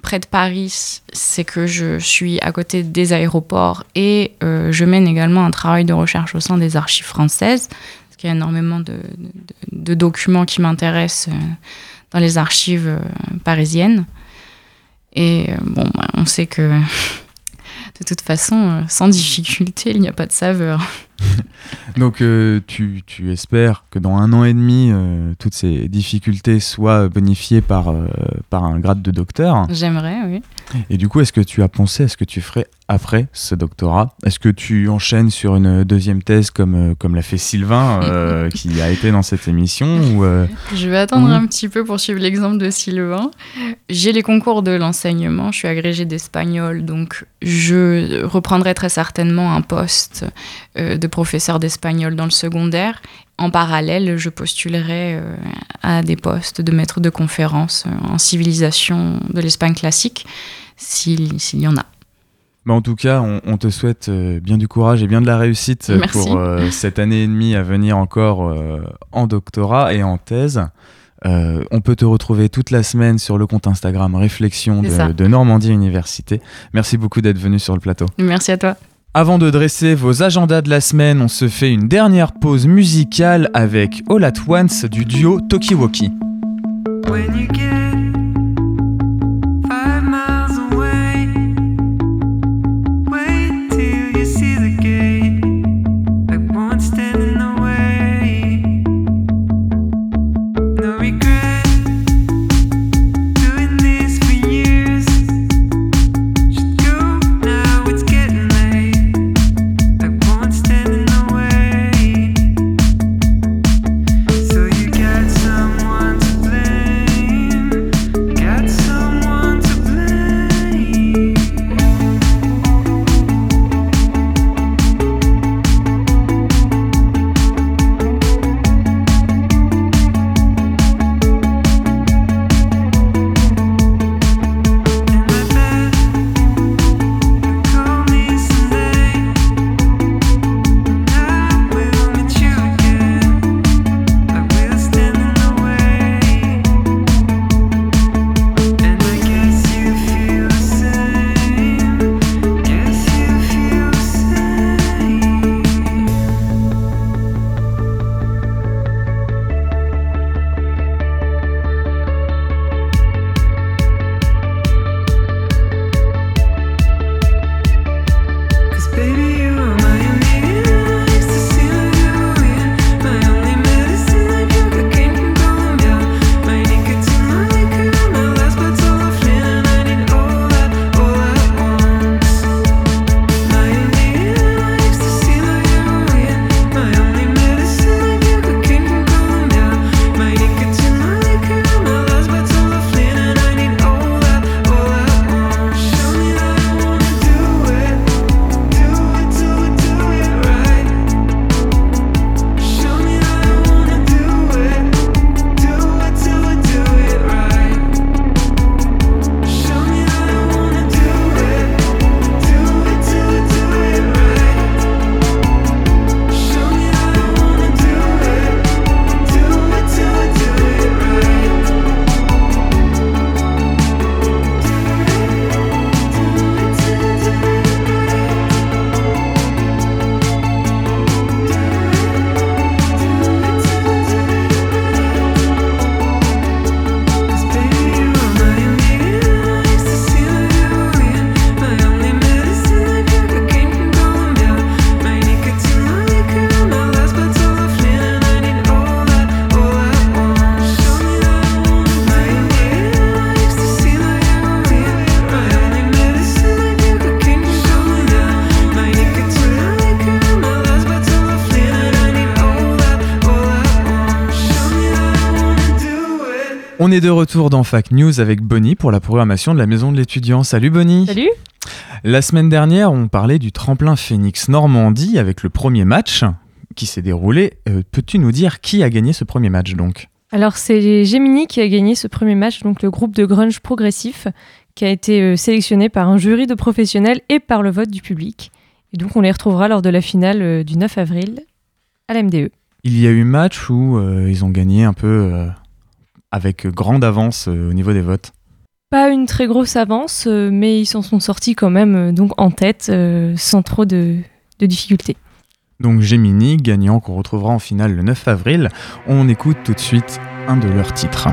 près de Paris, c'est que je suis à côté des aéroports et euh, je mène également un travail de recherche au sein des archives françaises, parce qu'il y a énormément de, documents qui m'intéressent euh, dans les archives euh, parisiennes. Et bon, bah, on sait que [LAUGHS] de toute façon, sans difficulté, il n'y a pas de saveur. [LAUGHS] Donc euh, tu, tu espères que dans un an et demi, euh, toutes ces difficultés soient bonifiées par, euh, par un grade de docteur. J'aimerais, oui. Et du coup, est-ce que tu as pensé à ce que tu ferais après ce doctorat? Est-ce que tu enchaînes sur une deuxième thèse comme, comme l'a fait Sylvain, [LAUGHS] qui a été dans cette émission ou, Je vais attendre un petit peu pour suivre l'exemple de Sylvain. J'ai les concours de l'enseignement, je suis agrégée d'espagnol, donc je reprendrai très certainement un poste de professeur d'espagnol dans le secondaire. En parallèle, je postulerai euh, à des postes de maître de conférence euh, en civilisation de l'Espagne classique, s'il y en a. Bah, en tout cas, on, on te souhaite euh, bien du courage et bien de la réussite Merci. pour euh, cette année et demie à venir encore euh, en doctorat et en thèse. Euh, on peut te retrouver toute la semaine sur le compte Instagram Réflexion de Normandie Université. Merci beaucoup d'être venu sur le plateau. Merci à toi. Avant de dresser vos agendas de la semaine, on se fait une dernière pause musicale avec All At Once du duo Tokiwoki. When you get est de retour dans Fac News avec Bonnie pour la programmation de la Maison de l'étudiant. Salut Bonnie Salut La semaine dernière, on parlait du tremplin Phoenix Normandie avec le premier match qui s'est déroulé. Euh, Peux-tu nous dire qui a gagné ce premier match donc? Alors c'est Gemini qui a gagné ce premier match, donc le groupe de grunge progressif, qui a été euh, sélectionné par un jury de professionnels et par le vote du public. Et donc on les retrouvera lors de la finale euh, du 9 avril à la MDE. Il y a eu match où euh, ils ont gagné un peu euh, avec grande avance euh, au niveau des votes. Pas une très grosse avance, euh, mais ils s'en sont sortis quand même euh, donc en tête, sans trop de, de difficultés. Donc Gemini, gagnant qu'on retrouvera en finale le 9 avril. On écoute tout de suite un de leurs titres.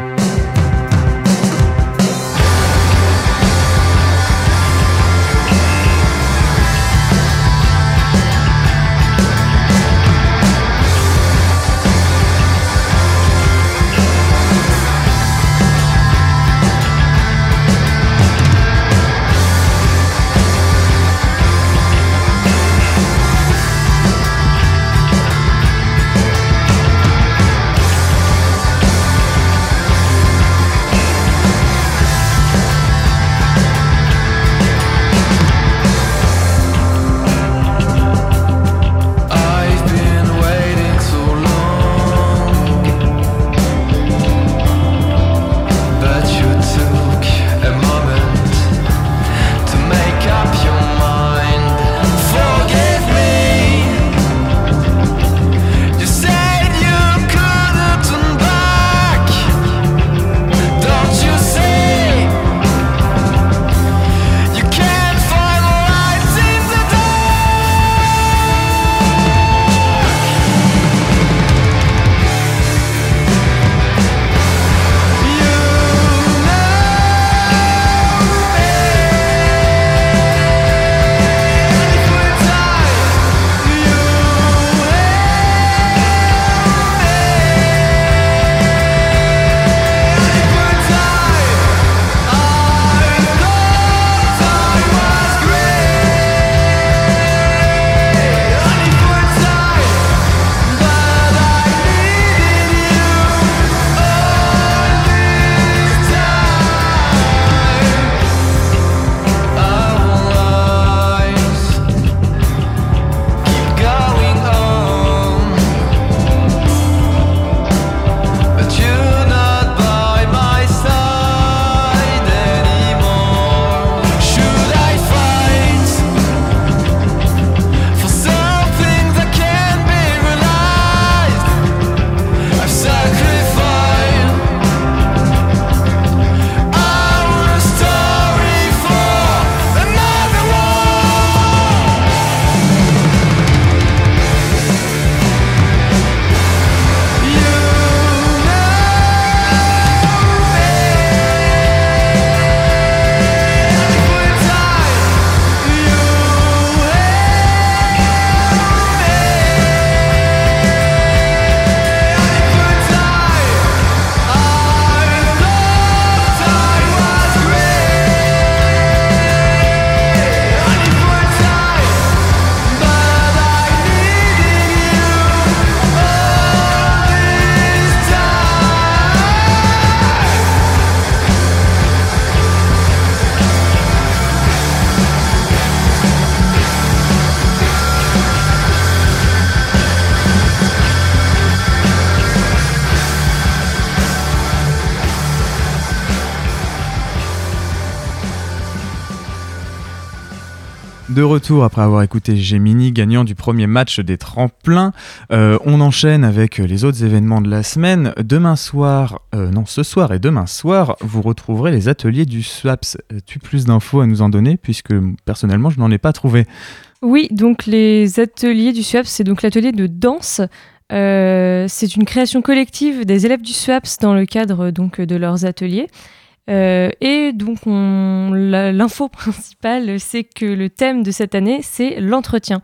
De retour après avoir écouté Gemini, gagnant du premier match des tremplins, euh, on enchaîne avec les autres événements de la semaine. Demain soir, euh, non, ce soir et demain soir, vous retrouverez les ateliers du SWAPS. As-tu plus d'infos à nous en donner Puisque personnellement, je n'en ai pas trouvé. Oui, donc les ateliers du SWAPS, c'est donc l'atelier de danse. Euh, c'est une création collective des élèves du SWAPS dans le cadre donc de leurs ateliers. Euh, et donc l'info [LAUGHS] principale, c'est que le thème de cette année, c'est l'entretien.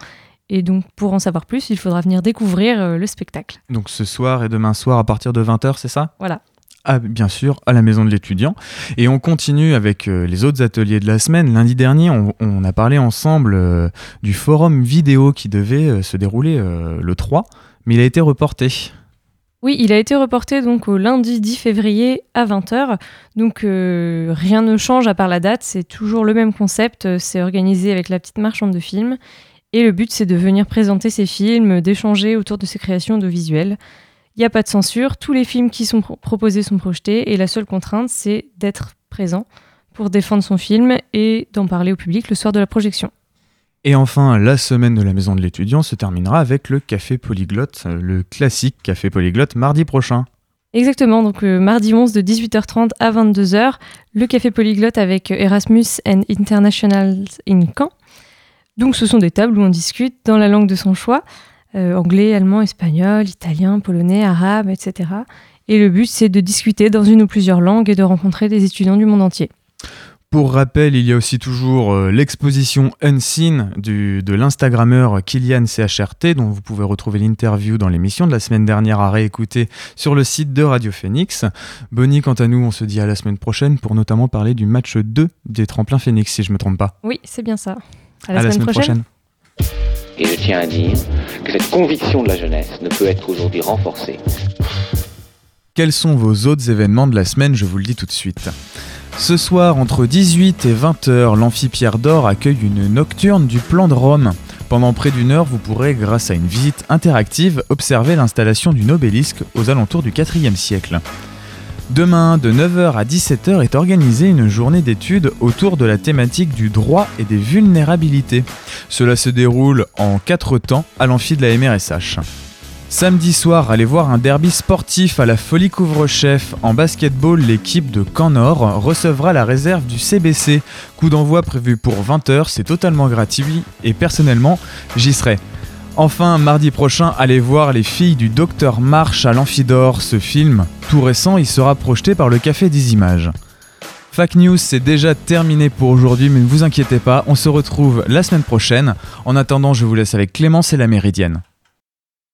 Et donc pour en savoir plus, il faudra venir découvrir euh, le spectacle. Donc ce soir et demain soir à partir de 20h, c'est ça? Voilà. Ah, bien sûr, à la maison de l'étudiant. Et on continue avec euh, les autres ateliers de la semaine. Lundi dernier, on, on a parlé ensemble euh, du forum vidéo qui devait se dérouler le 3, mais il a été reporté. Oui, il a été reporté donc au lundi 10 février à 20h. Donc euh, rien ne change à part la date, c'est toujours le même concept, euh, c'est organisé avec la petite marchande de films. Et le but c'est de venir présenter ses films, d'échanger autour de ses créations audiovisuelles. Il n'y a pas de censure, tous les films qui sont pro- proposés sont projetés et la seule contrainte c'est d'être présent pour défendre son film et d'en parler au public le soir de la projection. Et enfin, la semaine de la maison de l'étudiant se terminera avec le Café Polyglotte, euh, le classique Café Polyglotte mardi prochain. Exactement, donc mardi 11 de 18h30 à 22h, le Café Polyglotte avec Erasmus and International in Caen. Donc ce sont des tables où on discute dans la langue de son choix, euh, anglais, allemand, espagnol, italien, polonais, arabe, etc. Et le but c'est de discuter dans une ou plusieurs langues et de rencontrer des étudiants du monde entier. Pour rappel, il y a aussi toujours euh, l'exposition Unseen du, de l'Instagrammeur Kylian CHRT, dont vous pouvez retrouver l'interview dans l'émission de la semaine dernière à réécouter sur le site de Radio Phoenix. Bonnie, quant à nous, on se dit à la semaine prochaine pour notamment parler du match 2 des tremplins Phoenix, si je me trompe pas. Oui, c'est bien ça. À la, semaine, prochaine. Et je tiens à dire que cette conviction de la jeunesse ne peut être aujourd'hui renforcée. Quels sont vos autres événements de la semaine? Je vous le dis tout de suite. Ce soir, entre 18 et 20h, l'Amphi Pierre d'Or accueille une nocturne du plan de Rome. Pendant près d'une heure, vous pourrez, grâce à une visite interactive, observer l'installation d'une obélisque aux alentours du 4e siècle. Demain, de 9h à 17h, est organisée une journée d'études autour de la thématique du droit et des vulnérabilités. Cela se déroule en 4 temps à l'amphi de la MRSH. Samedi soir, allez voir un derby sportif à la Folie Couvre-Chef. En basketball, l'équipe de Camp Nord recevra la réserve du CBC. Coup d'envoi prévu pour 20h, c'est totalement gratuit et personnellement, j'y serai. Enfin, mardi prochain, allez voir Les filles du Docteur March à l'Amphidor. Ce film, tout récent, il sera projeté par le Café des Images. Fac News, c'est déjà terminé pour aujourd'hui, mais ne vous inquiétez pas, on se retrouve la semaine prochaine. En attendant, je vous laisse avec Clémence et la Méridienne.